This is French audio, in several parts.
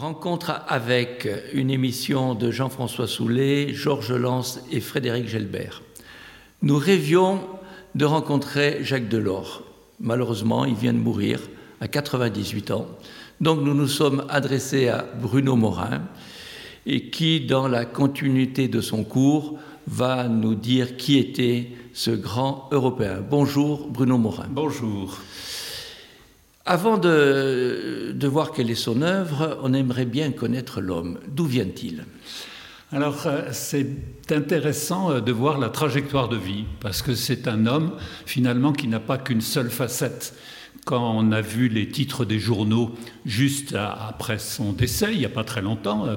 Rencontre avec une émission de Jean-François Soulet, Georges Lance et Frédéric Gelbert. Nous rêvions de rencontrer Jacques Delors. Malheureusement, il vient de mourir à 98 ans. Donc nous nous sommes adressés à Bruno Morin, et qui, dans la continuité de son cours, va nous dire qui était ce grand Européen. Bonjour Bruno Morin. Bonjour. Avant de, voir quelle est son œuvre, on aimerait bien connaître l'homme. D'où vient-il? Alors, euh, c'est intéressant euh, de voir la trajectoire de vie, parce que c'est un homme, finalement, qui n'a pas qu'une seule facette. Quand on a vu les titres des journaux juste après son décès, il n'y a pas très longtemps, euh,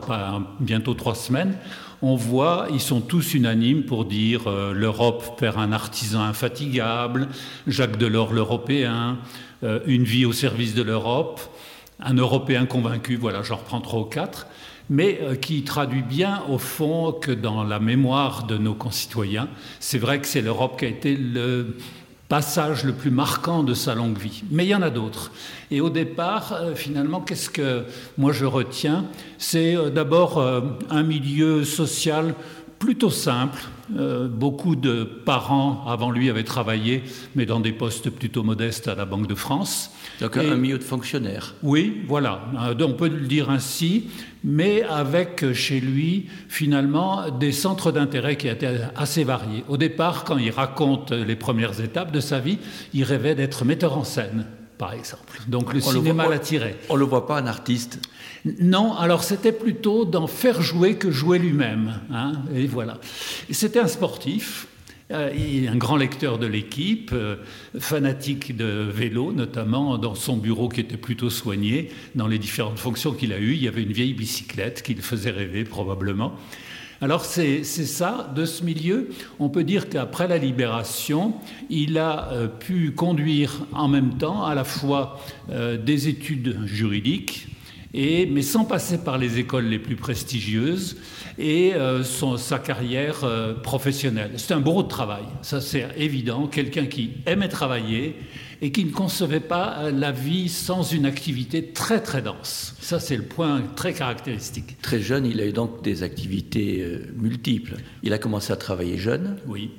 bientôt trois semaines, on voit, ils sont tous unanimes pour dire l'Europe perd un artisan infatigable, Jacques Delors l'Européen, une vie au service de l'Europe, un Européen convaincu, voilà, j'en reprends trois ou quatre mais euh, qui traduit bien au fond que dans la mémoire de nos concitoyens, c'est vrai que c'est l'Europe qui a été le passage le plus marquant de sa longue vie. Mais il y en a d'autres. Et au départ, euh, finalement, qu'est-ce que moi je retiens? C'est euh, d'abord un milieu social plutôt simple. beaucoup de parents avant lui avaient travaillé, mais dans des postes plutôt modestes à la Banque de France. Donc un milieu de fonctionnaires. Oui, voilà, on peut le dire ainsi mais avec chez lui finalement des centres d'intérêt qui étaient assez variés. Au départ, quand il raconte les premières étapes de sa vie, il rêvait d'être metteur en scène, par exemple. Donc le cinéma l'attirait. On ne le voit pas un artiste Non, alors c'était plutôt d'en faire jouer que jouer lui-même. Hein, et voilà. C'était un sportif, euh, un grand lecteur de l'équipe, euh, fanatique de vélo, notamment dans son bureau qui était plutôt soigné. Dans les différentes fonctions qu'il a eues, il y avait une vieille bicyclette qui le faisait rêver probablement. Alors c'est ça, de ce milieu, on peut dire qu'après la libération, il a euh, pu conduire en même temps à la fois des études juridiques, et, mais sans passer par les écoles les plus prestigieuses, et euh, sa carrière euh, professionnelle. C'est un bourreau de travail, ça c'est évident, quelqu'un qui aimait travailler et qui ne concevait pas euh, la vie sans une activité très très dense. Ça c'est le point très caractéristique. Très jeune, il a eu donc des activités multiples. Il a commencé à travailler jeune. Oui.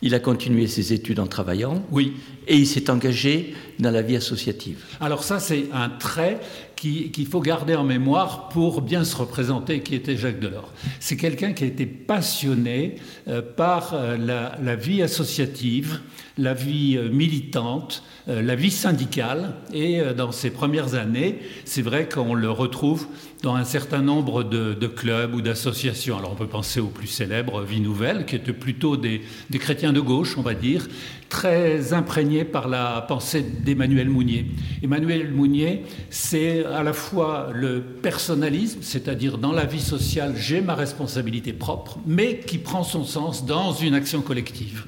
Il a continué ses études en travaillant. Oui. Et il s'est engagé dans la vie associative. Alors ça, c'est un trait qu'il faut garder en mémoire pour bien se représenter qui était Jacques Delors. C'est quelqu'un qui a été passionné euh, par euh, la, vie associative, la vie euh, militante, la vie syndicale. Et dans ses premières années, c'est vrai qu'on le retrouve dans un certain nombre de, clubs ou d'associations. Alors on peut penser au plus célèbre Vie Nouvelle, qui était plutôt des, des chrétiens de gauche, on va dire, très imprégné par la pensée d'Emmanuel Mounier. Emmanuel Mounier, c'est à la fois le personnalisme, c'est-à-dire dans la vie sociale, j'ai ma responsabilité propre, mais qui prend son sens dans une action collective.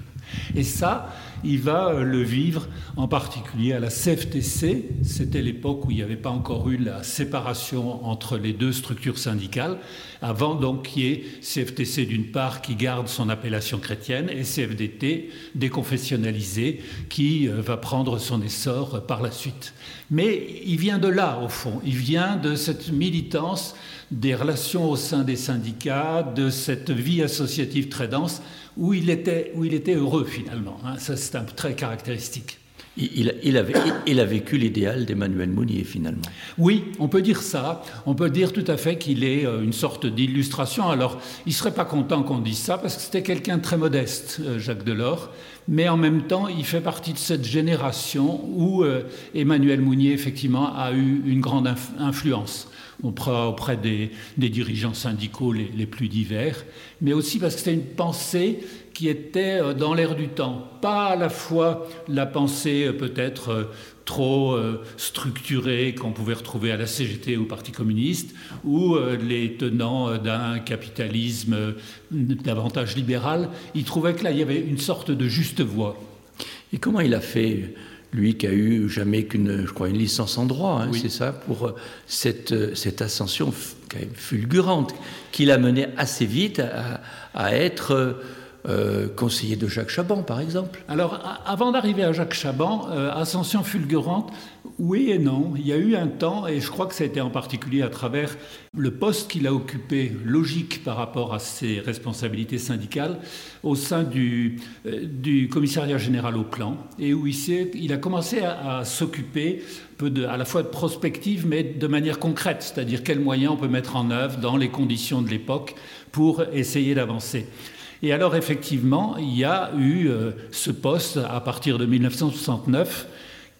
Et ça, il va euh, le vivre en particulier à la CFTC. C'était l'époque où il n'y avait pas encore eu la séparation entre les deux structures syndicales, avant donc qu'il y ait CFTC d'une part qui garde son appellation chrétienne et CFDT déconfessionnalisé qui euh, va prendre son essor par la suite. Mais il vient de là, au fond. Il vient de cette militance des relations au sein des syndicats, de cette vie associative très dense où il était, où il était heureux finalement. Hein. Ça, c'est un très caractéristique. Il, a vécu l'idéal d'Emmanuel Mounier, finalement. Oui, on peut dire ça. On peut dire tout à fait qu'il est euh, une sorte d'illustration. Alors, il ne serait pas content qu'on dise ça, parce que c'était quelqu'un très modeste, euh, Jacques Delors. Mais en même temps, il fait partie de cette génération où euh, Emmanuel Mounier, effectivement, a eu une grande influence auprès des, dirigeants syndicaux les, plus divers, mais aussi parce que c'était une pensée qui était euh, dans l'air du temps, pas à la fois la pensée euh, peut-être euh, trop structurée qu'on pouvait retrouver à la CGT ou au Parti communiste, ou les tenants d'un capitalisme davantage libéral, il trouvait que là, il y avait une sorte de juste voie. Et comment il a fait lui qui a eu jamais qu'une, je crois, une licence en droit, hein, c'est ça, pour cette, cette ascension quand même fulgurante, qui l'a mené assez vite à, être euh, conseiller de Jacques Chaban, par exemple Alors, avant d'arriver à Jacques Chaban, euh, ascension fulgurante, oui et non. Il y a eu un temps, et je crois que ça a été en particulier à travers le poste qu'il a occupé, logique par rapport à ses responsabilités syndicales, au sein du, euh, du commissariat général au plan, et où il, a commencé à, s'occuper à la fois de prospective, mais de manière concrète, c'est-à-dire quels moyens on peut mettre en œuvre dans les conditions de l'époque pour essayer d'avancer. Et alors effectivement, il y a eu euh, ce poste à partir de 1969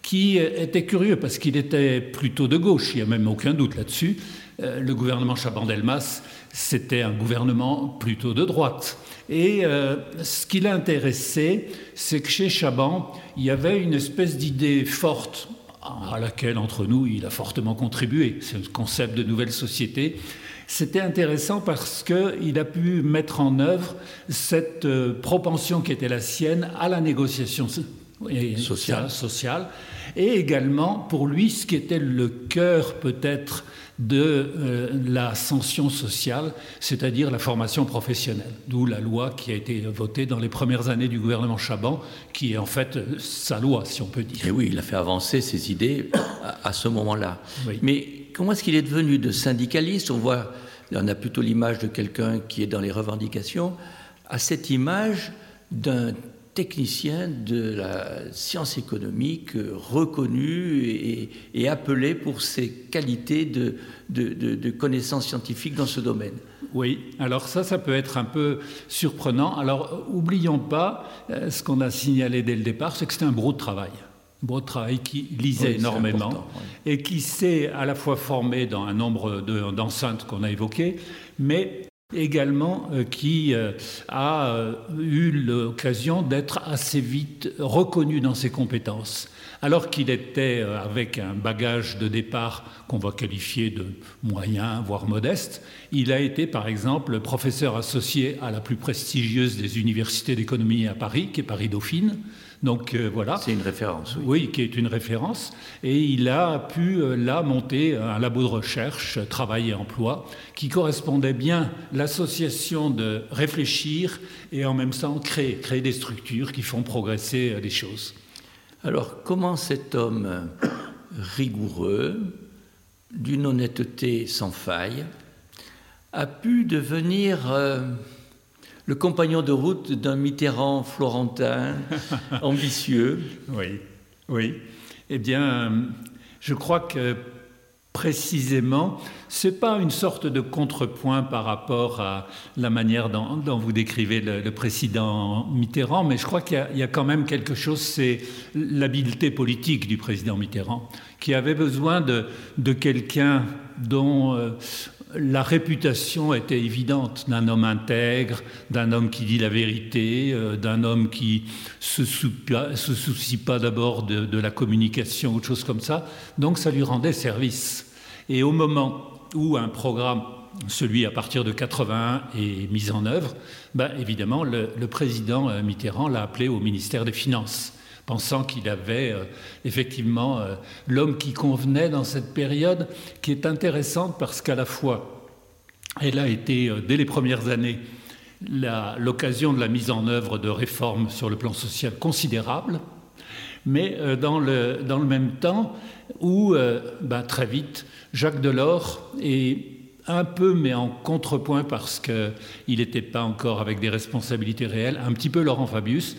qui était curieux parce qu'il était plutôt de gauche, il n'y a même aucun doute là-dessus. Euh, le gouvernement Chaban-Delmas, c'était un gouvernement plutôt de droite. Et euh, ce qui l'a intéressé, c'est que chez Chaban, il y avait une espèce d'idée forte à laquelle, entre nous, il a fortement contribué. C'est le concept de nouvelle société c'était intéressant parce qu'il a pu mettre en œuvre cette euh, propension qui était la sienne à la négociation sociale. et également pour lui ce qui était le cœur peut-être de euh, l'ascension sociale, c'est-à-dire la formation professionnelle, d'où la loi qui a été votée dans les premières années du gouvernement Chaban, qui est en fait euh, sa loi, si on peut dire. Et oui, il a fait avancer ses idées à, ce moment-là. Mais comment est-ce qu'il est devenu de syndicaliste? On voit, on a plutôt l'image de quelqu'un qui est dans les revendications, à cette image d'un technicien de la science économique reconnu et, appelé pour ses qualités de, de, connaissances scientifiques dans ce domaine. Oui, alors ça, ça peut être un peu surprenant. Alors, oublions pas euh, ce qu'on a signalé dès le départ, c'est que c'était un gros de travail travail qui lisait énormément et qui s'est à la fois formé dans un nombre d'enceintes qu'on a évoquées, mais également euh, qui euh, a euh, eu l'occasion d'être assez vite reconnu dans ses compétences. Alors qu'il était avec un bagage de départ qu'on va qualifier de moyen, voire modeste, il a été par exemple professeur associé à la plus prestigieuse des universités d'économie à Paris, qui est Paris Dauphine, donc euh, voilà. C'est une référence. Oui. qui est une référence. Et il a pu euh, là monter un labo de recherche, travail et emploi, qui correspondait bien l'association de réfléchir et en même temps créer, créer des structures qui font progresser euh, les choses. Alors comment cet homme rigoureux, d'une honnêteté sans faille, a pu devenir le compagnon de route d'un Mitterrand florentin ambitieux. Oui, oui. Eh bien, je crois que précisément, ce n'est pas une sorte de contrepoint par rapport à la manière dont, vous décrivez le, président Mitterrand, mais je crois qu'il y, a quand même quelque chose, c'est l'habileté politique du président Mitterrand, qui avait besoin de, de quelqu'un dont euh, la réputation était évidente d'un homme intègre, d'un homme qui dit la vérité, euh, d'un homme qui se, se soucie pas d'abord de, la communication, autre chose comme ça. Donc ça lui rendait service. Et au moment où un programme, celui à partir de 81, est mis en œuvre, ben évidemment, le, président euh, Mitterrand l'a appelé au ministère des Finances pensant qu'il avait euh, effectivement euh, l'homme qui convenait dans cette période, qui est intéressante parce qu'à la fois, elle a été, euh, dès les premières années, l'occasion de la mise en œuvre de réformes sur le plan social considérables, mais dans le, même temps où, ben, très vite, Jacques Delors est un peu, mais en contrepoint parce qu'il n'était pas encore avec des responsabilités réelles, un petit peu Laurent Fabius,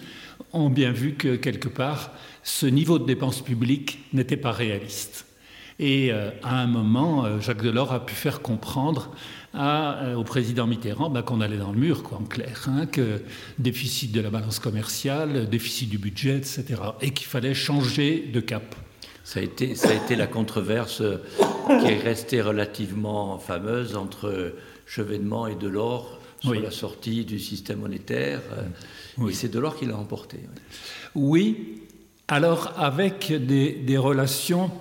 ont bien vu que quelque part, ce niveau de dépenses publiques n'était pas réaliste. Et euh, à un moment, euh, Jacques Delors a pu faire comprendre euh, au président Mitterrand bah, qu'on allait dans le mur, quoi, en clair, hein, que déficit de la balance commerciale, déficit du budget, etc., et qu'il fallait changer de cap. Ça a, été, ça a été la controverse qui est restée relativement fameuse entre Chevènement et Delors sur la sortie du système monétaire. Oui. Et c'est Delors qui l'a emporté. Oui, alors avec des, relations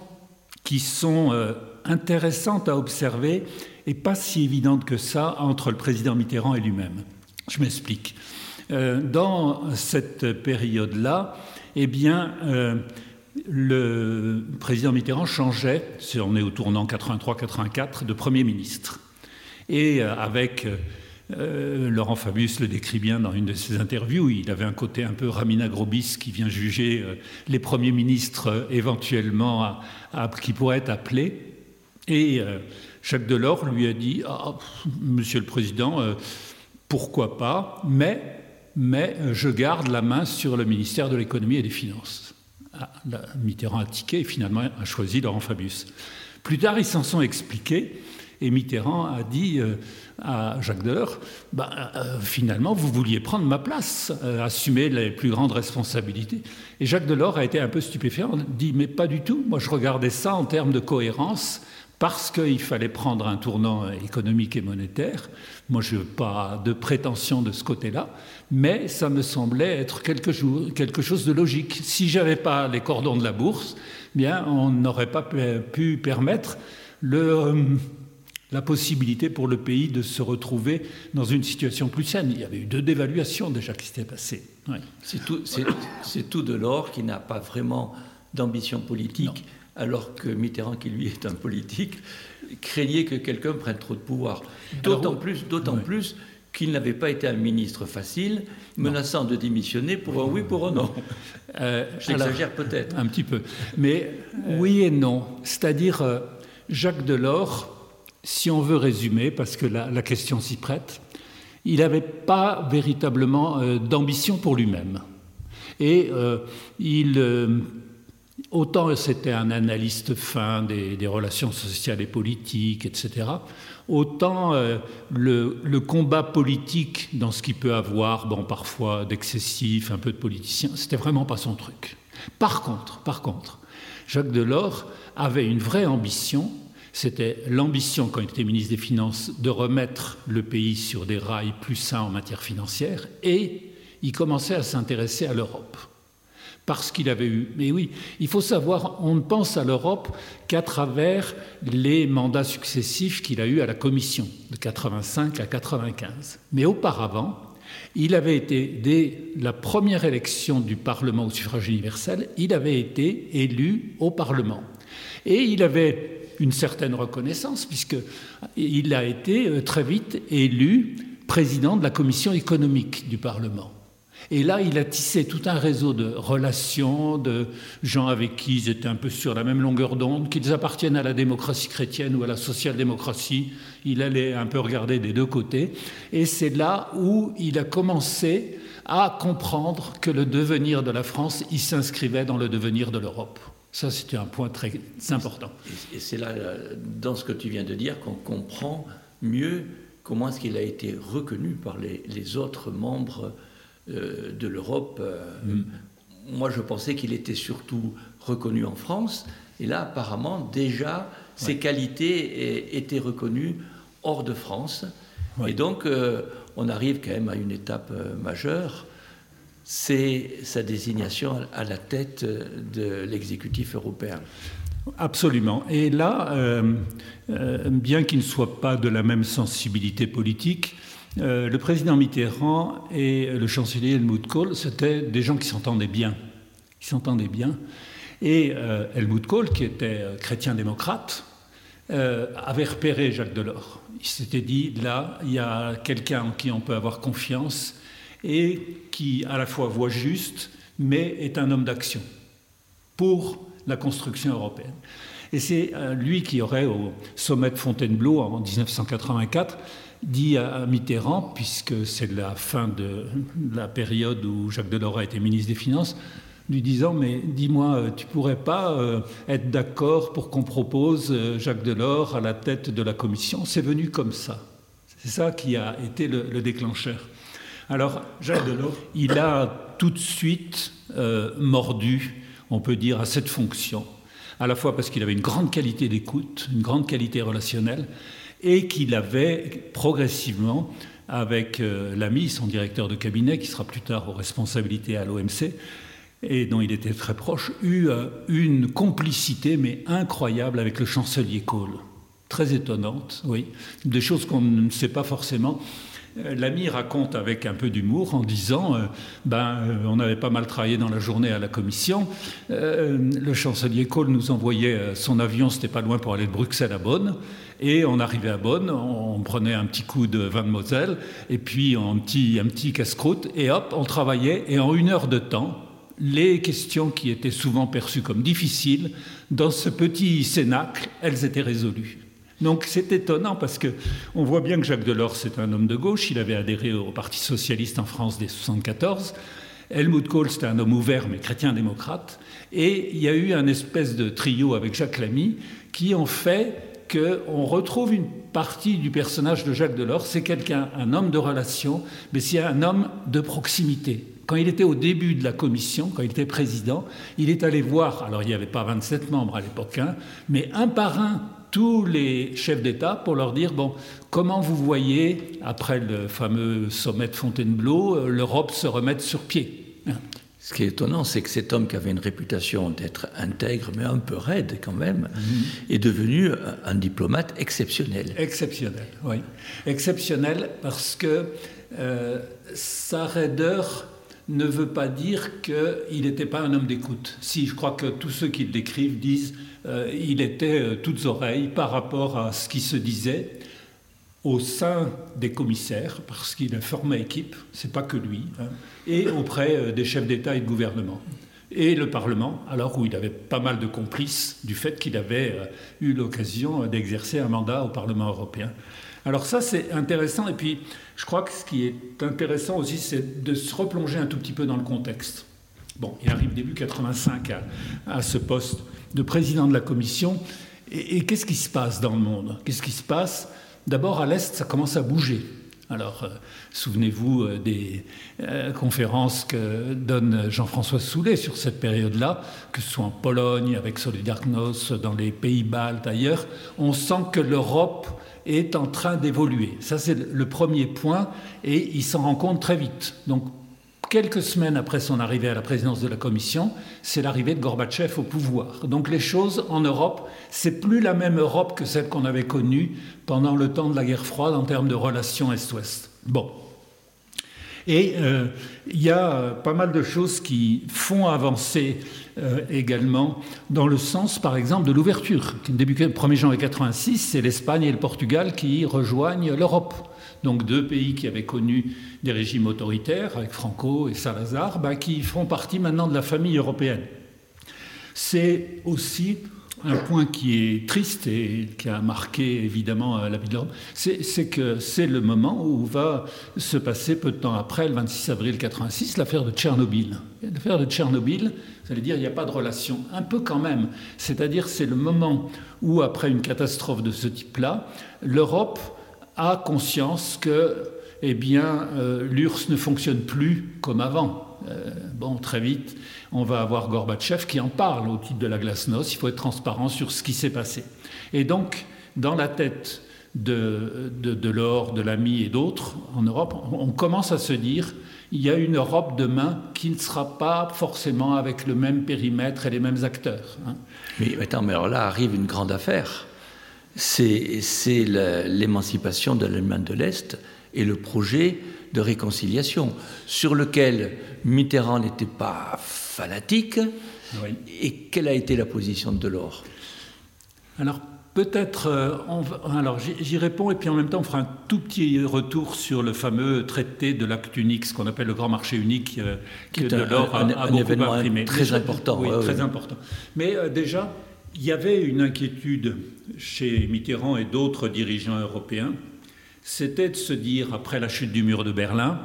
qui sont euh, intéressantes à observer et pas si évidentes que ça entre le président Mitterrand et lui-même. Je m'explique. Euh, dans cette période-là, eh bien, euh, le président Mitterrand changeait, on est au tournant 83-84, de Premier ministre. Et avec Laurent Fabius le décrit bien dans une de ses interviews. Il avait un côté un peu Ramina Grobis qui vient juger les premiers ministres éventuellement qui pourraient être appelés. Et Jacques Delors lui a dit ah, Monsieur le Président, pourquoi pas, mais, mais je garde la main sur le ministère de l'économie et des finances. Ah, Mitterrand a tiqué et finalement a choisi Laurent Fabius. Plus tard, ils s'en sont expliqués et Mitterrand a dit euh, à Jacques Delors bah, euh, finalement, vous vouliez prendre ma place, euh, assumer les plus grandes responsabilités. Et Jacques Delors a été un peu stupéfait, a dit mais pas du tout, moi je regardais ça en termes de cohérence parce qu'il fallait prendre un tournant économique et monétaire. Moi, je n'ai pas de prétention de ce côté-là, mais ça me semblait être quelque chose, de logique. Si j'avais pas les cordons de la bourse, bien, on n'aurait pas pu permettre le, la possibilité pour le pays de se retrouver dans une situation plus saine. Il y avait eu deux dévaluations déjà qui s'étaient passées. C'est tout, tout, de l'or qui n'a pas vraiment d'ambition politique alors que Mitterrand, qui lui est un politique, craignait que quelqu'un prenne trop de pouvoir. D'autant plus, d'autant plus qu'il n'avait pas été un ministre facile, menaçant de démissionner pour un oui, pour un non. Euh, J'exagère peut-être. Un petit peu. Mais oui et non. C'est-à-dire, euh, Jacques Delors, si on veut résumer, parce que la, question s'y prête, il n'avait pas véritablement euh, d'ambition pour lui-même. Et il Autant c'était un analyste fin des, relations sociales et politiques, etc., autant euh, le, combat politique dans ce qu'il peut avoir, bon, parfois d'excessif, un peu de politicien, c'était vraiment pas son truc. Par contre, par contre, Jacques Delors avait une vraie ambition, c'était l'ambition, quand il était ministre des Finances, de remettre le pays sur des rails plus sains en matière financière, et il commençait à s'intéresser à l'Europe parce qu'il avait eu. Mais oui, il faut savoir, on ne pense à l'Europe qu'à travers les mandats successifs qu'il a eus à la Commission, de 85 à 95. Mais auparavant, il avait été, dès la première élection du Parlement au suffrage universel, il avait été élu au Parlement. Et il avait une certaine reconnaissance, puisqu'il a été euh, très vite élu président de la Commission économique du Parlement. Et là, il a tissé tout un réseau de relations, de gens avec qui ils étaient un peu sur la même longueur d'onde, qu'ils appartiennent à la démocratie chrétienne ou à la social-démocratie. Il allait un peu regarder des deux côtés. Et c'est là où il a commencé à comprendre que le devenir de la France, il s'inscrivait dans le devenir de l'Europe. Ça, c'était un point très important. Et c'est là, dans ce que tu viens de dire, qu'on comprend mieux comment est-ce qu'il a été reconnu par les, les autres membres euh, de l'Europe. Euh, mm. Moi, je pensais qu'il était surtout reconnu en France. Et là, apparemment, déjà, ses qualités étaient reconnues hors de France. Et donc, euh, on arrive quand même à une étape majeure. C'est sa désignation à la tête de l'exécutif européen. Absolument. Et là, bien qu'il ne soit pas de la même sensibilité politique, euh, le président Mitterrand et le chancelier Helmut Kohl, c'était des gens qui s'entendaient bien. Qui s'entendaient bien. Et euh, Helmut Kohl, qui était euh, chrétien-démocrate, avait repéré Jacques Delors. Il s'était dit, là, il y a quelqu'un en qui on peut avoir confiance et qui à la fois voit juste, mais est un homme d'action pour la construction européenne. Et c'est lui qui aurait, au sommet de Fontainebleau en 1984, dit à Mitterrand, puisque c'est la fin de la période où Jacques Delors a été ministre des Finances, lui disant Mais dis-moi, euh, tu pourrais pas euh, être d'accord pour qu'on propose euh, Jacques Delors à la tête de la commission? C'est venu comme ça. C'est ça qui a été le, déclencheur. Alors, Jacques Delors, il a tout de suite mordu, on peut dire, à cette fonction, à la fois parce qu'il avait une grande qualité d'écoute, une grande qualité relationnelle, et qu'il avait progressivement, avec euh, l'ami, son directeur de cabinet, qui sera plus tard aux responsabilités à l'OMC, et dont il était très proche, eu euh, une complicité, mais incroyable, avec le chancelier Kohl. Très étonnante, oui. Des choses qu'on ne sait pas forcément. Euh, l'ami raconte avec un peu d'humour en disant euh, ben, euh, on avait pas mal travaillé dans la journée à la commission. le chancelier Kohl nous envoyait son avion, c'était pas loin pour aller de Bruxelles à Bonn. Et on arrivait à Bonn, on prenait un petit coup de vin de Moselle, et puis un petit, un petit casse-croûte, et hop, on travaillait, et en une heure de temps, les questions qui étaient souvent perçues comme difficiles, dans ce petit cénacle, elles étaient résolues. Donc c'est étonnant parce que on voit bien que Jacques Delors c'est un homme de gauche. Il avait adhéré au Parti socialiste en France dès 74. Helmut Kohl c'était un homme ouvert mais chrétien-démocrate. Et il y a eu un espèce de trio avec Jacques Lamy qui ont fait qu'on retrouve une partie du personnage de Jacques Delors. C'est quelqu'un, un homme de relation, mais c'est un homme de proximité. Quand il était au début de la commission, quand il était président, il est allé voir, alors il n'y avait pas 27 membres à l'époque, hein, mais un par un tous les chefs d'État pour leur dire bon, comment vous voyez, après le fameux sommet de Fontainebleau, euh, l'Europe se remettre sur pied hein? ce qui est étonnant, c'est que cet homme qui avait une réputation d'être intègre, mais un peu raide quand même, mhm. est devenu un diplomate exceptionnel. Exceptionnel, oui. Exceptionnel parce que euh, sa raideur ne veut pas dire qu'il n'était pas un homme d'écoute. Si, je crois que tous ceux qui le décrivent disent euh, il était euh, toutes oreilles par rapport à ce qui se disait au sein des commissaires, parce qu'il a formé équipe, c'est pas que lui, hein, et auprès euh, des chefs d'État et de gouvernement. Et le Parlement, alors où il avait pas mal de complices du fait qu'il avait eu l'occasion d'exercer un mandat au Parlement européen. Alors ça, c'est intéressant. Et puis, je crois que ce qui est intéressant aussi, c'est de se replonger un tout petit peu dans le contexte. Bon, il arrive début 85 à, à ce poste de président de la commission. Et, qu'est-ce qui se passe dans le monde? Qu'est-ce qui se passe? D'abord, à l'Est, ça commence à bouger. Alors, euh, souvenez-vous euh, des euh, conférences que donne Jean-François Soulet sur cette période-là, que ce soit en Pologne, avec Solidarność, dans les pays baltes, ailleurs. On sent que l'Europe est en train d'évoluer. Ça, c'est le premier point, et il s'en rend compte très vite. Donc, quelques semaines après son arrivée à la présidence de la Commission, c'est l'arrivée de Gorbatchev au pouvoir. Donc les choses en Europe, c'est plus la même Europe que celle qu'on avait connue pendant le temps de la guerre froide en termes de relations Est-Ouest. Bon. Et euh, il y a pas mal de choses qui font avancer euh, également dans le sens, par exemple, de l'ouverture. Début 1er janvier 86, c'est l'Espagne et le Portugal qui rejoignent l'Europe donc deux pays qui avaient connu des régimes autoritaires, avec Franco et Salazar, bah, qui font partie maintenant de la famille européenne. C'est aussi un point qui est triste et qui a marqué évidemment la vie de l'Europe, c'est que c'est le moment où va se passer peu de temps après, le 26 avril 86, l'affaire de Tchernobyl. L'affaire de Tchernobyl, ça veut dire il n'y a pas de relation, un peu quand même. C'est-à-dire c'est le moment où, après une catastrophe de ce type-là, l'Europe a conscience que eh bien, euh, l'URSS ne fonctionne plus comme avant. Euh, bon, très vite, on va avoir Gorbatchev qui en parle au titre de la glasnost. Il faut être transparent sur ce qui s'est passé. Et donc, dans la tête de, de, de l'or, de l'ami et d'autres en Europe, on commence à se dire il y a une Europe demain qui ne sera pas forcément avec le même périmètre et les mêmes acteurs. Hein. Mais attends, mais alors là arrive une grande affaire c'est l'émancipation de l'Allemagne de l'Est et le projet de réconciliation, sur lequel Mitterrand n'était pas fanatique. Et quelle a été la position de Delors? Alors, peut-être. Euh, alors, j'y réponds, et puis en même temps, on fera un tout petit retour sur le fameux traité de l'acte unique, ce qu'on appelle le grand marché unique, euh, qui que Delors un, a, événement Très important. Oui, très important. Mais euh, déjà, il y avait une inquiétude chez Mitterrand et d'autres dirigeants européens, c'était de se dire, après la chute du mur de Berlin,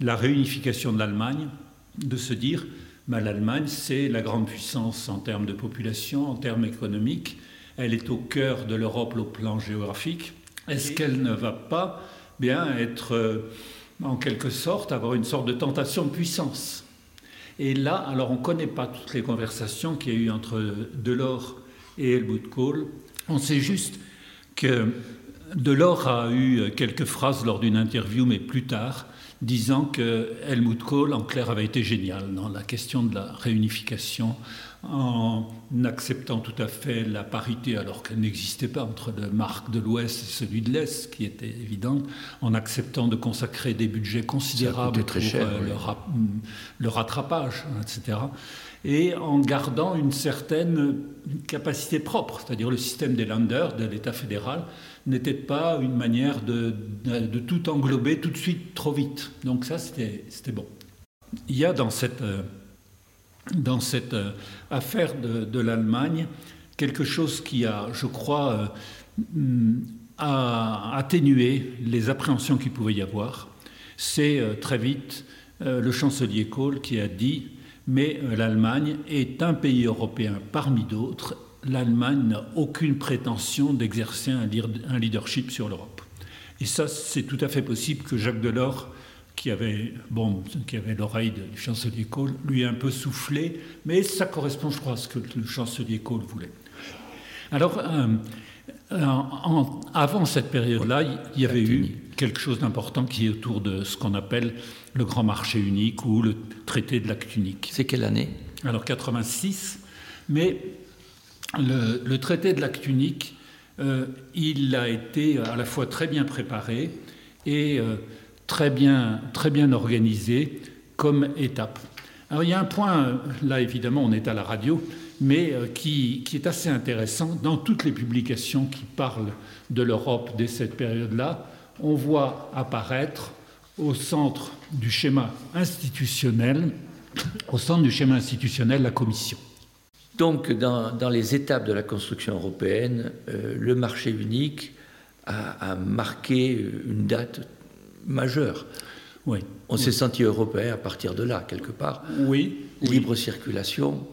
la réunification de l'Allemagne, de se dire, bah, l'Allemagne, c'est la grande puissance en termes de population, en termes économiques, elle est au cœur de l'Europe au plan géographique. Est-ce qu'elle ne va pas bien être, euh, en quelque sorte, avoir une sorte de tentation de puissance? Et là, alors on ne connaît pas toutes les conversations qu'il y a eu entre Delors et Helmut Kohl. On sait juste que Delors a eu quelques phrases lors d'une interview, mais plus tard, disant que Helmut Kohl, en clair, avait été génial dans la question de la réunification, en acceptant tout à fait la parité alors qu'elle n'existait pas entre le marque de l'Ouest et celui de l'Est, qui était évident, en acceptant de consacrer des budgets considérables très pour cher, euh, oui. le, ra- le rattrapage, etc. Et en gardant une certaine capacité propre, c'est-à-dire le système des Länder, de l'État fédéral, n'était pas une manière de, de- de tout englober tout de suite trop vite. Donc ça, c'était c'était bon. Il y a dans cette, euh, dans cette euh, affaire de, l'Allemagne quelque chose qui a, je crois, euh, a atténué les appréhensions qu'il pouvait y avoir. C'est euh, très vite le chancelier Kohl qui a dit mais l'Allemagne est un pays européen parmi d'autres. L'Allemagne n'a aucune prétention d'exercer un leadership sur l'Europe. Et ça, c'est tout à fait possible que Jacques Delors, qui avait, bon, qui avait l'oreille du chancelier Kohl, lui ait un peu soufflé, mais ça correspond, je crois, à ce que le chancelier Kohl voulait. Alors, euh, en- en- avant cette période-là, il y avait eu quelque chose d'important qui est autour de ce qu'on appelle le grand marché unique ou le traité de l'acte unique. C'est quelle année? Alors 86, mais le, le traité de l'acte unique, euh, il a été à la fois très bien préparé et euh, très, bien, très bien organisé comme étape. Alors il y a un point, euh, là évidemment on est à la radio, mais euh, qui, qui est assez intéressant. Dans toutes les publications qui parlent de l'Europe dès cette période-là, on voit apparaître au centre du schéma institutionnel, au centre du schéma institutionnel, la Commission. Donc, dans, dans les étapes de la construction européenne, euh, le marché unique a, a marqué une date majeure. Oui. On s'est senti européen à partir de là, quelque part. Oui. Libre circulation,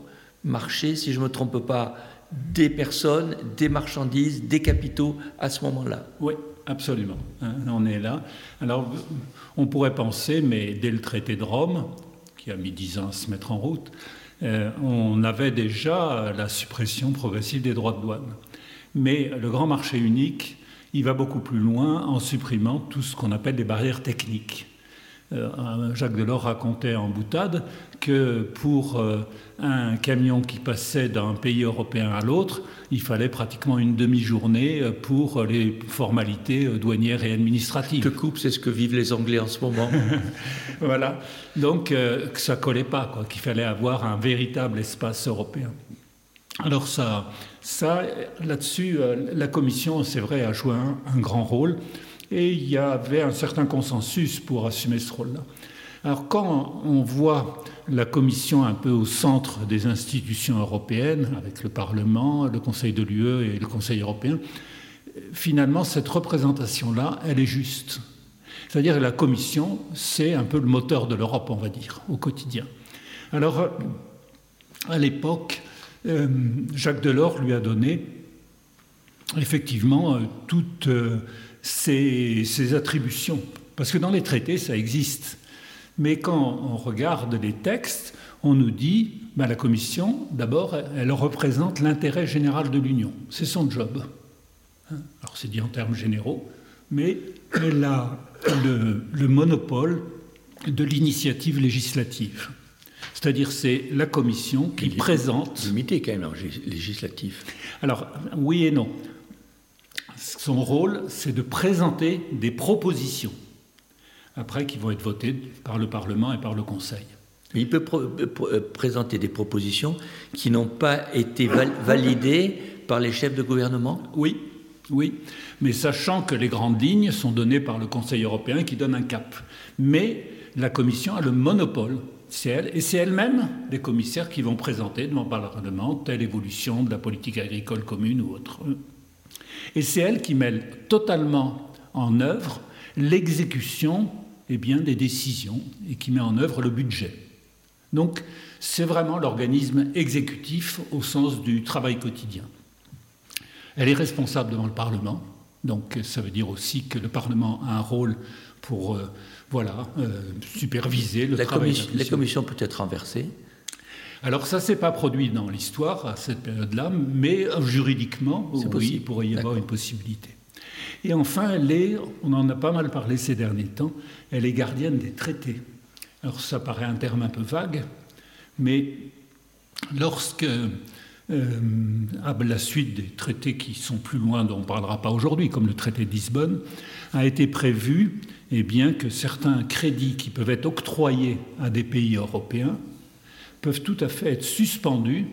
marché, si je ne me trompe pas, des personnes, des marchandises, des capitaux à ce moment-là. Oui, absolument. Hein, on est là. Alors, on pourrait penser, mais dès le traité de Rome, qui a mis dix ans à se mettre en route, euh, on avait déjà la suppression progressive des droits de douane. Mais le grand marché unique, il va beaucoup plus loin en supprimant tout ce qu'on appelle des barrières techniques. Euh, Jacques Delors racontait en boutade que pour euh, un camion qui passait d'un pays européen à l'autre, il fallait pratiquement une demi-journée pour les formalités douanières et administratives. Je te coupe, c'est ce que vivent les Anglais en ce moment. voilà. Donc, euh, que ça collait pas, quoi, qu'il fallait avoir un véritable espace européen. Alors ça, ça là-dessus, euh, la Commission, c'est vrai, a joué un, un, grand rôle et il y avait un certain consensus pour assumer ce rôle-là. Alors quand on voit la Commission un peu au centre des institutions européennes, avec le Parlement, le Conseil de l'UE et le Conseil européen, finalement, cette représentation-là, elle est juste. C'est-à-dire que la Commission, c'est un peu le moteur de l'Europe, on va dire, au quotidien. Alors, à l'époque, euh, Jacques Delors lui a donné effectivement euh, toutes euh, ses, ses, attributions. Parce que dans les traités, ça existe. Mais quand on regarde les textes, on nous dit, ben, la Commission, d'abord, elle représente l'intérêt général de l'Union. C'est son job. Alors c'est dit en termes généraux, mais elle a le monopole de l'initiative législative. C'est-à-dire c'est la Commission qui présente... Limité quand même, législatif. Alors, oui et non. Son rôle, c'est de présenter des propositions, après qui vont être votées par le Parlement et par le Conseil. Il peut pr pr présenter des propositions qui n'ont pas été val validées par les chefs de gouvernement? Oui, oui, mais sachant que les grandes lignes sont données par le Conseil européen qui donne un cap. Mais la Commission a le monopole, c'est elle, et c'est elle-même des commissaires qui vont présenter devant le Parlement telle évolution de la politique agricole commune ou autre. Et c'est elle qui mêle totalement en œuvre l'exécution eh bien, des décisions et qui met en œuvre le budget. Donc c'est vraiment l'organisme exécutif au sens du travail quotidien. Elle est responsable devant le Parlement, donc ça veut dire aussi que le Parlement a un rôle pour euh, voilà, euh, superviser le la travail. Commission, la commission peut être renversée alors ça s'est pas produit dans l'histoire à cette période-là, mais juridiquement, oui, possible. il pourrait y avoir une possibilité. Et enfin, elle est, on en a pas mal parlé ces derniers temps, elle est gardienne des traités. Alors ça paraît un terme un peu vague, mais lorsque, euh, à la suite des traités qui sont plus loin, dont on ne parlera pas aujourd'hui, comme le traité de Lisbonne, a été prévu eh bien, que certains crédits qui peuvent être octroyés à des pays européens peuvent tout à fait être suspendus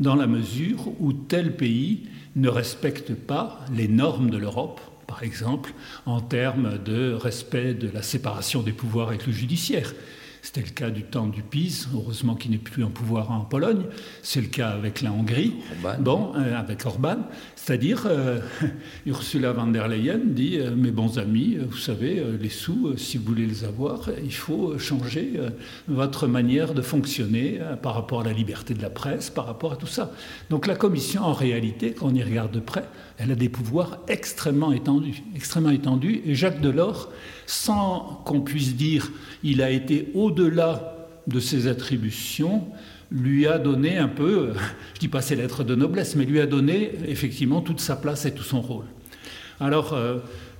dans la mesure où tel pays ne respecte pas les normes de l'Europe, par exemple en termes de respect de la séparation des pouvoirs avec le judiciaire. C'était le cas du temps du PIS, heureusement qu'il n'est plus en pouvoir en Pologne. C'est le cas avec la Hongrie, bon, euh, avec Orban. C'est-à-dire, euh, Ursula von der Leyen dit euh, Mes bons amis, vous savez, les sous, si vous voulez les avoir, il faut changer votre manière de fonctionner par rapport à la liberté de la presse, par rapport à tout ça. Donc la Commission, en réalité, quand on y regarde de près, elle a des pouvoirs extrêmement étendus, extrêmement étendus. Et Jacques Delors, sans qu'on puisse dire il a été au-delà de ses attributions, lui a donné un peu, je dis pas ses lettres de noblesse, mais lui a donné effectivement toute sa place et tout son rôle. Alors, euh,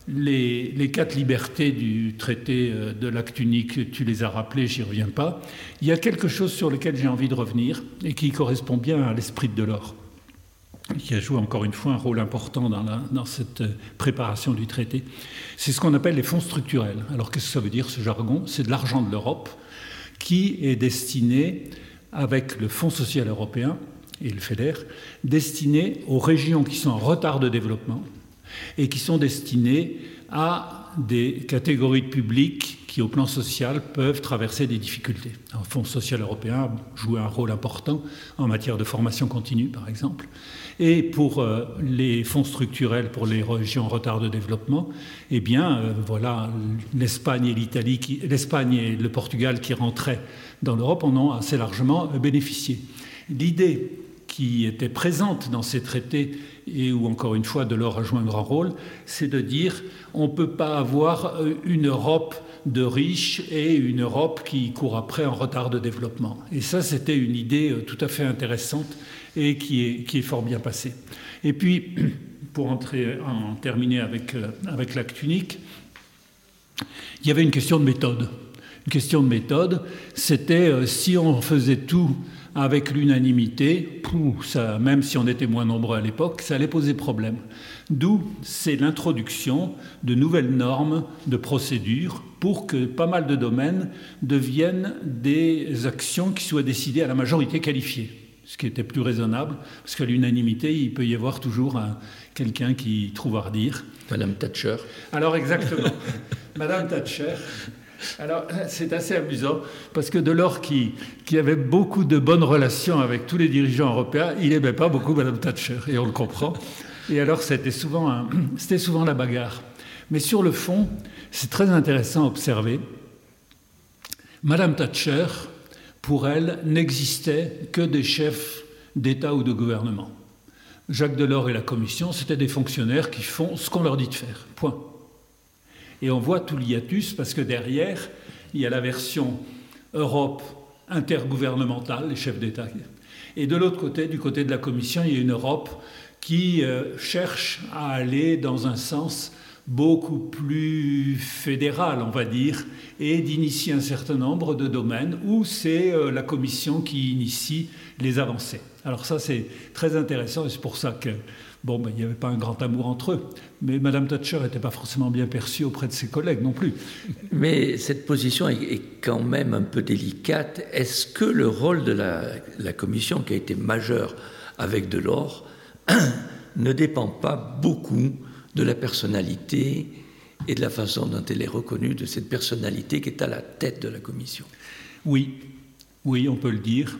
les, les, quatre libertés du traité euh, de l'acte unique, tu les as rappelées, j'y reviens pas. Il y a quelque chose sur lequel j'ai envie de revenir et qui correspond bien à l'esprit de Delors qui a joué encore une fois un rôle important dans, cette euh, préparation du traité. C'est ce qu'on appelle les fonds structurels. Alors qu'est-ce que ça veut dire ce jargon? C'est de l'argent de l'Europe qui est destiné, avec le Fonds social européen et le FEDER, destiné aux régions qui sont en retard de développement et qui sont destinées à des catégories de publics au plan social, peuvent traverser des difficultés. Le Fonds social européen joue un rôle important en matière de formation continue, par exemple. Et pour euh, les fonds structurels pour les régions en retard de développement, eh bien, euh, voilà, l'Espagne et l'Italie, l'Espagne et le Portugal qui rentraient dans l'Europe en ont assez largement bénéficié. L'idée qui était présente dans ces traités et où encore une fois Delors a joué un grand rôle, c'est de dire on ne peut pas avoir euh, une Europe de riches et une Europe qui court après en retard de développement. Et ça, c'était une idée tout à fait intéressante et qui est, qui est fort bien passé. Et puis, pour entrer, en terminer avec, euh, avec l'acte unique, il y avait une question de méthode. Une question de méthode, c'était euh, si on faisait tout avec l'unanimité, même si on était moins nombreux à l'époque, ça allait poser problème. D'où c'est l'introduction de nouvelles normes de procédure pour que pas mal de domaines deviennent des actions qui soient décidées à la majorité qualifiée ce qui était plus raisonnable, parce qu'à l'unanimité, il peut y avoir toujours quelqu'un qui trouve à redire. Madame Thatcher. Alors exactement, Madame Thatcher. Alors c'est assez amusant, parce que Delors, qui, qui avait beaucoup de bonnes relations avec tous les dirigeants européens, il n'aimait pas beaucoup Madame Thatcher, et on le comprend. Et alors c'était souvent, c'était souvent la bagarre. Mais sur le fond, c'est très intéressant à observer. Madame Thatcher, pour elle, n'existaient que des chefs d'État ou de gouvernement. Jacques Delors et la Commission, c'était des fonctionnaires qui font ce qu'on leur dit de faire. Point. Et on voit tout l'hiatus parce que derrière, il y a la version Europe intergouvernementale, les chefs d'État. Et de l'autre côté, du côté de la Commission, il y a une Europe qui euh, cherche à aller dans un sens beaucoup plus fédéral, on va dire, et d'initier un certain nombre de domaines où c'est euh, la Commission qui initie les avancées. Alors ça, c'est très intéressant et c'est pour ça que bon, ben, il n'y avait pas un grand amour entre eux. Mais Mme Thatcher n'était pas forcément bien perçue auprès de ses collègues non plus. Mais cette position est, quand même un peu délicate. Est-ce que le rôle de la, la Commission, qui a été majeur avec Delors, ne dépend pas beaucoup de la personnalité et de la façon dont elle est reconnue de cette personnalité qui est à la tête de la commission. Oui, oui, on peut le dire.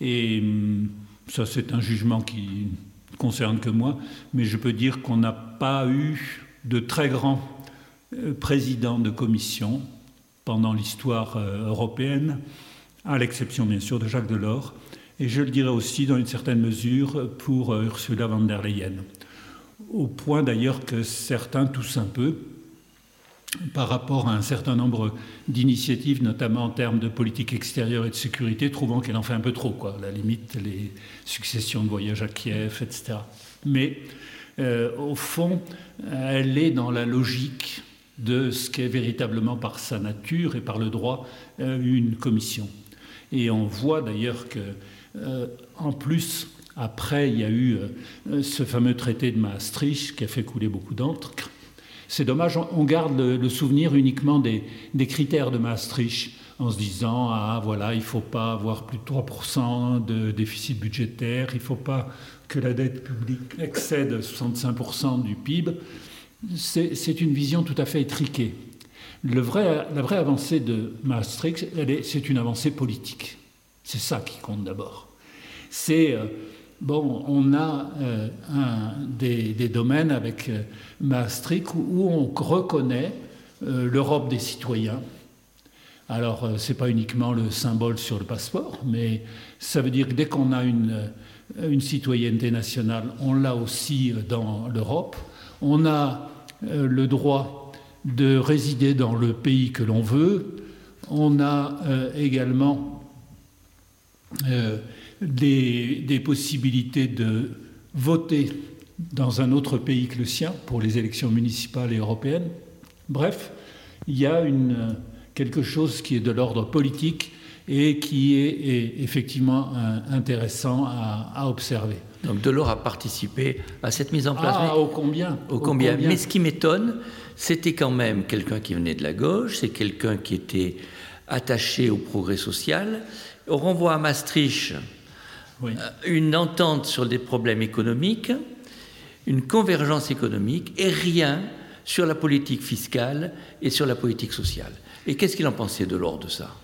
Et hum, ça, c'est un jugement qui ne concerne que moi, mais je peux dire qu'on n'a pas eu de très grands euh, présidents de commission pendant l'histoire euh, européenne, à l'exception bien sûr de Jacques Delors, et je le dirais aussi dans une certaine mesure pour euh, Ursula von der Leyen au point d'ailleurs que certains toussent un peu par rapport à un certain nombre d'initiatives, notamment en termes de politique extérieure et de sécurité, trouvant qu'elle en fait un peu trop, quoi. À la limite, les successions de voyages à Kiev, etc. Mais au fond, elle est dans la logique de ce qu'est véritablement par sa nature et par le droit une commission. Et on voit d'ailleurs que, en plus, après, il y a eu ce fameux traité de Maastricht qui a fait couler beaucoup d'encre. C'est dommage, on garde le, souvenir uniquement des, critères de Maastricht en se disant ah voilà il faut pas avoir plus de 3% de déficit budgétaire, il faut pas que la dette publique excède 65% du PIB. C'est une vision tout à fait étriquée. La vraie avancée de Maastricht, c'est une avancée politique. C'est ça qui compte d'abord. C'est euh, bon, on a euh, un, des, domaines avec euh, Maastricht où on reconnaît l'Europe des citoyens. Alors, ce n'est pas uniquement le symbole sur le passeport, mais ça veut dire que dès qu'on a une citoyenneté nationale, on l'a aussi dans l'Europe. On a le droit de résider dans le pays que l'on veut. On a également des, possibilités de voter dans un autre pays que le sien pour les élections municipales et européennes. Bref, il y a une, quelque chose qui est de l'ordre politique et qui est, effectivement intéressant à, observer. Donc Delors a participé à cette mise en place. Ah, au combien? Au, combien? Mais ce qui m'étonne, c'était quand même quelqu'un qui venait de la gauche, c'est quelqu'un qui était attaché au progrès social. On renvoie à Maastricht euh, une entente sur des problèmes économiques, une convergence économique et rien sur la politique fiscale et sur la politique sociale. Et qu'est-ce qu'il en pensait de l'ordre de ça?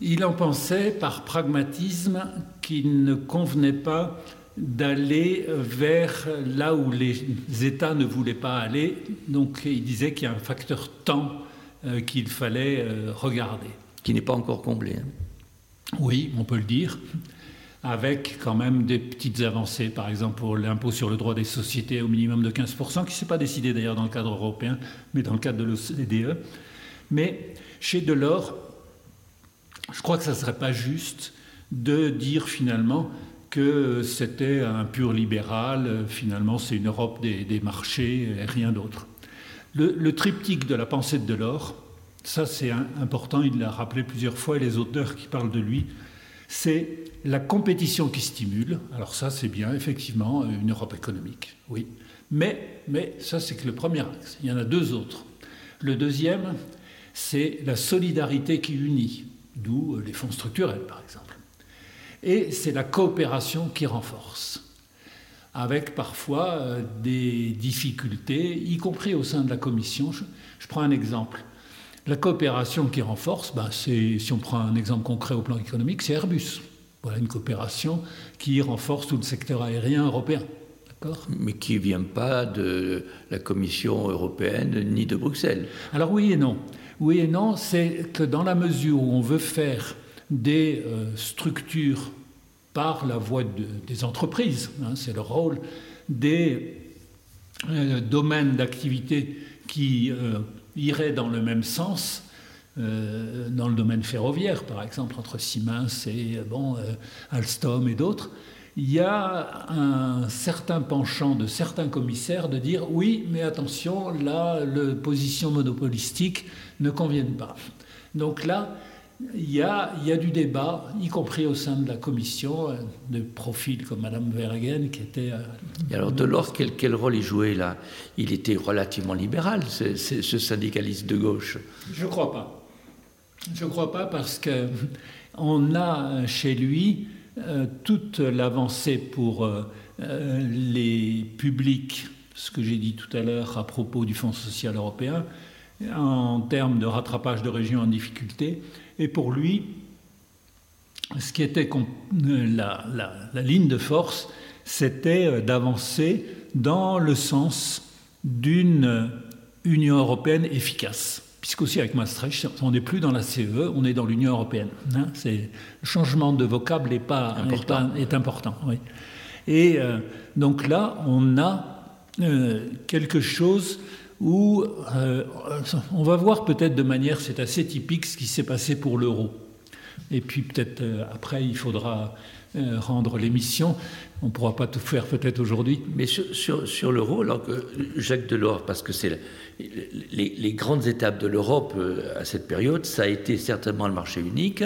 Il en pensait par pragmatisme qu'il ne convenait pas d'aller vers là où les États ne voulaient pas aller. Donc il disait qu'il y a un facteur temps euh, qu'il fallait euh, regarder. Qui n'est pas encore comblé. Hein. Oui, on peut le dire avec quand même des petites avancées, par exemple pour l'impôt sur le droit des sociétés au minimum de 15%, qui ne s'est pas décidé d'ailleurs dans le cadre européen, mais dans le cadre de l'OCDE. Mais chez Delors, je crois que ça ne serait pas juste de dire finalement que c'était un pur libéral, finalement c'est une Europe des, marchés et rien d'autre. Le, le, triptyque de la pensée de Delors, ça c'est important, il l'a rappelé plusieurs fois et les auteurs qui parlent de lui c'est la compétition qui stimule. Alors ça, c'est bien, effectivement, une Europe économique, oui. Mais, mais ça, c'est que le premier axe. Il y en a deux autres. Le deuxième, c'est la solidarité qui unit, d'où les fonds structurels, par exemple. Et c'est la coopération qui renforce, avec parfois euh, des difficultés, y compris au sein de la Commission. je prends un exemple. La coopération qui renforce, ben, si on prend un exemple concret au plan économique, c'est Airbus. Voilà une coopération qui renforce tout le secteur aérien européen. Mais qui ne vient pas de la Commission européenne ni de Bruxelles. Alors oui et non. Oui et non, c'est que dans la mesure où on veut faire des euh, structures par la voie des entreprises, hein, c'est le rôle des euh, domaines d'activité qui euh, irait dans le même sens euh, dans le domaine ferroviaire, par exemple, entre Siemens et bon, euh, Alstom et d'autres, il y a un certain penchant de certains commissaires de dire oui, mais attention, là, les positions monopolistiques ne conviennent pas. Donc là, il y, a, il y, a, du débat, y compris au sein de la commission, euh, de profils comme Mme Vergen, qui était... Euh, Et alors Delors, quel, quel rôle il jouait là? Il était relativement libéral, ce, ce syndicaliste de gauche Je ne crois pas. Je ne crois pas parce qu'on a chez lui euh, toute l'avancée pour les publics, ce que j'ai dit tout à l'heure à propos du Fonds social européen, en termes de rattrapage de régions en difficulté, et pour lui, ce qui était la, ligne de force, c'était euh, d'avancer dans le sens d'une Union européenne efficace. Puisqu'aussi avec Maastricht, on n'est plus dans la CE, on est dans l'Union européenne. Hein. le changement de vocable est, pas, important. Est, important Et euh, donc là, on a euh, quelque chose où euh, on va voir peut-être de manière, c'est assez typique ce qui s'est passé pour l'euro. Et puis peut-être euh, après, il faudra rendre l'émission. On ne pourra pas tout faire peut-être aujourd'hui. Mais sur, sur, l'euro, alors que Jacques Delors, parce que c'est les, les, grandes étapes de l'Europe à cette période, ça a été certainement le marché unique,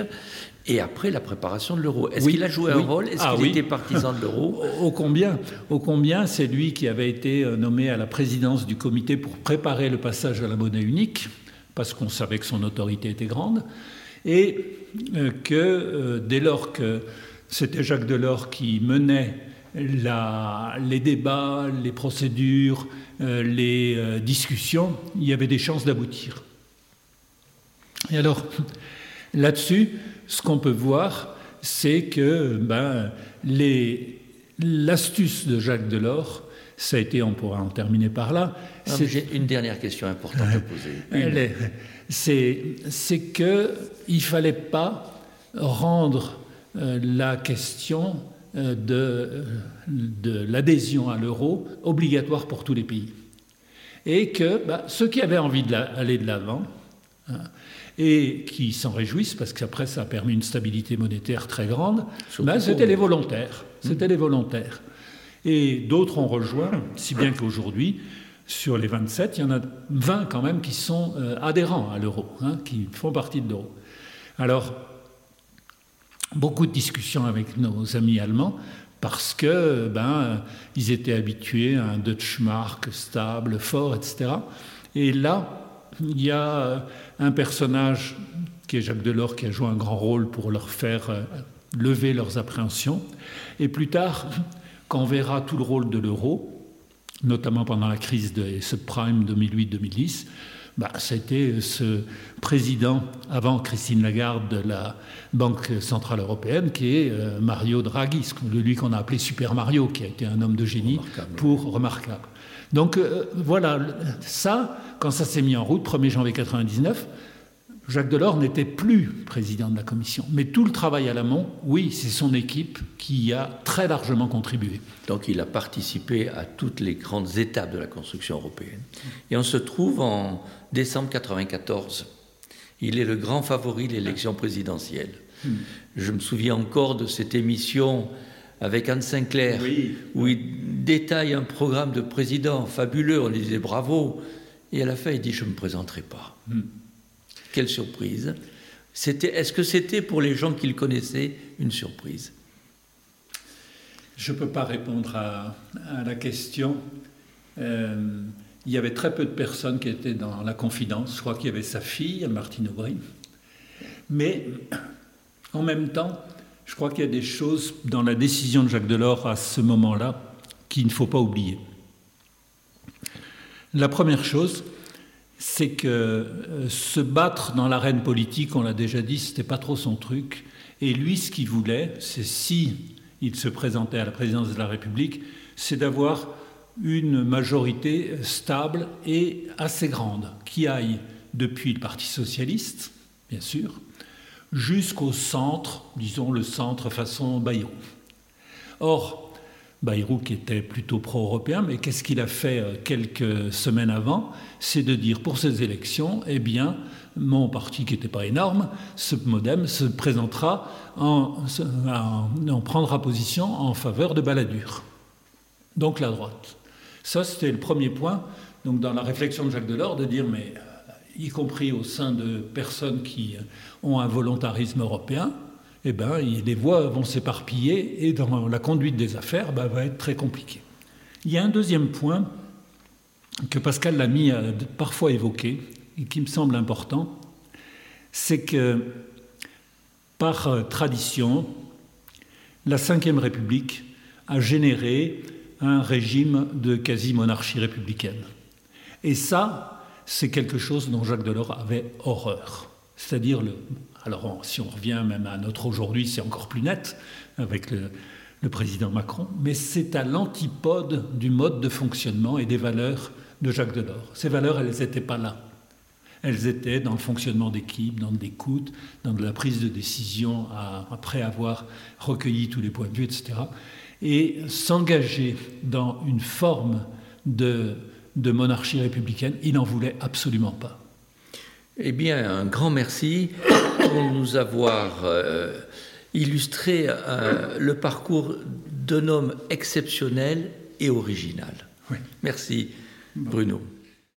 et après la préparation de l'euro. Est-ce qu'il a joué un rôle? Est-ce ah qu'il était partisan de l'euro? Au combien? Au combien C'est lui qui avait été euh, nommé à la présidence du comité pour préparer le passage à la monnaie unique, parce qu'on savait que son autorité était grande, et euh, que euh, dès lors que c'était Jacques Delors qui menait la, les débats, les procédures, les discussions, il y avait des chances d'aboutir. Et alors, là-dessus, ce qu'on peut voir, c'est que ben, l'astuce de Jacques Delors, ça a été, on pourra en terminer par là. J'ai une dernière question importante à poser. C'est qu'il ne fallait pas rendre euh, la question euh, de, de l'adhésion à l'euro obligatoire pour tous les pays. Et que ben, ceux qui avaient envie d'aller de l'avant, hein, et qui s'en réjouissent parce qu'après ça a permis une stabilité monétaire très grande, ben, c'était les volontaires. C'était les volontaires. Et d'autres ont rejoint, si bien qu'aujourd'hui, sur les 27, il y en a 20 quand même qui sont euh, adhérents à l'euro, hein, qui font partie de l'euro. Alors, beaucoup de discussions avec nos amis allemands parce que ben ils étaient habitués à un Deutschmark stable, fort, etc. Et là, il y a un personnage qui est Jacques Delors qui a joué un grand rôle pour leur faire euh, lever leurs appréhensions. Et plus tard, quand on verra tout le rôle de l'euro, notamment pendant la crise de subprime 2008-2010, bah, c'était ce président, avant Christine Lagarde de la Banque Centrale Européenne, qui est euh, Mario Draghi, lui qu'on a appelé Super Mario, qui a été un homme de génie pour remarquable. Donc euh, voilà, ça, quand ça s'est mis en route, 1er janvier 1999, Jacques Delors n'était plus président de la Commission. Mais tout le travail à l'amont, oui, c'est son équipe qui y a très largement contribué. Donc il a participé à toutes les grandes étapes de la construction européenne. Et on se trouve en décembre 1994. Il est le grand favori de l'élection présidentielle. Hmm. Je me souviens encore de cette émission avec Anne Sinclair, où il détaille un programme de président fabuleux. On disait bravo. Et à la fin, il dit Je ne me présenterai pas. Hmm. Quelle surprise. Est-ce que c'était pour les gens qu'il connaissait une surprise? Je ne peux pas répondre à, la question. Euh, il y avait très peu de personnes qui étaient dans la confidence. Je crois qu'il y avait sa fille, Martine Aubry. Mais en même temps, je crois qu'il y a des choses dans la décision de Jacques Delors à ce moment-là qu'il ne faut pas oublier. La première chose, c'est que euh, se battre dans l'arène politique, on l'a déjà dit, ce n'était pas trop son truc. Et lui, ce qu'il voulait, c'est si il se présentait à la présidence de la République, c'est d'avoir une majorité stable et assez grande, qui aille depuis le Parti socialiste, bien sûr, jusqu'au centre, disons le centre façon Bayrou. Or, Bayrou, qui était plutôt pro-européen, mais qu'est-ce qu'il a fait euh, quelques semaines avant? C'est de dire pour ces élections, eh bien, mon parti, qui n'était pas énorme, ce Modem, se présentera, en, en, prendra position en faveur de Balladur. Donc la droite. Ça, c'était le premier point. Donc dans la réflexion de Jacques Delors, de dire, mais y compris au sein de personnes qui ont un volontarisme européen, eh ben, les voix vont s'éparpiller et dans la conduite des affaires ben, va être très compliqué. Il y a un deuxième point que Pascal Lamy a parfois évoqué et qui me semble important, c'est que par tradition, la Ve République a généré un régime de quasi-monarchie républicaine. Et ça, c'est quelque chose dont Jacques Delors avait horreur. C'est-à-dire, le, alors si on revient même à notre aujourd'hui, c'est encore plus net avec le, président Macron, mais c'est à l'antipode du mode de fonctionnement et des valeurs de Jacques Delors. Ces valeurs, elles n'étaient pas là. Elles étaient dans le fonctionnement d'équipe, dans l'écoute, dans la prise de décision après avoir recueilli tous les points de vue, etc. Et s'engager dans une forme de de monarchie républicaine. Il n'en voulait absolument pas. Eh bien, un grand merci pour nous avoir euh, illustrer euh, le parcours d'un homme exceptionnel et original. Merci Bruno.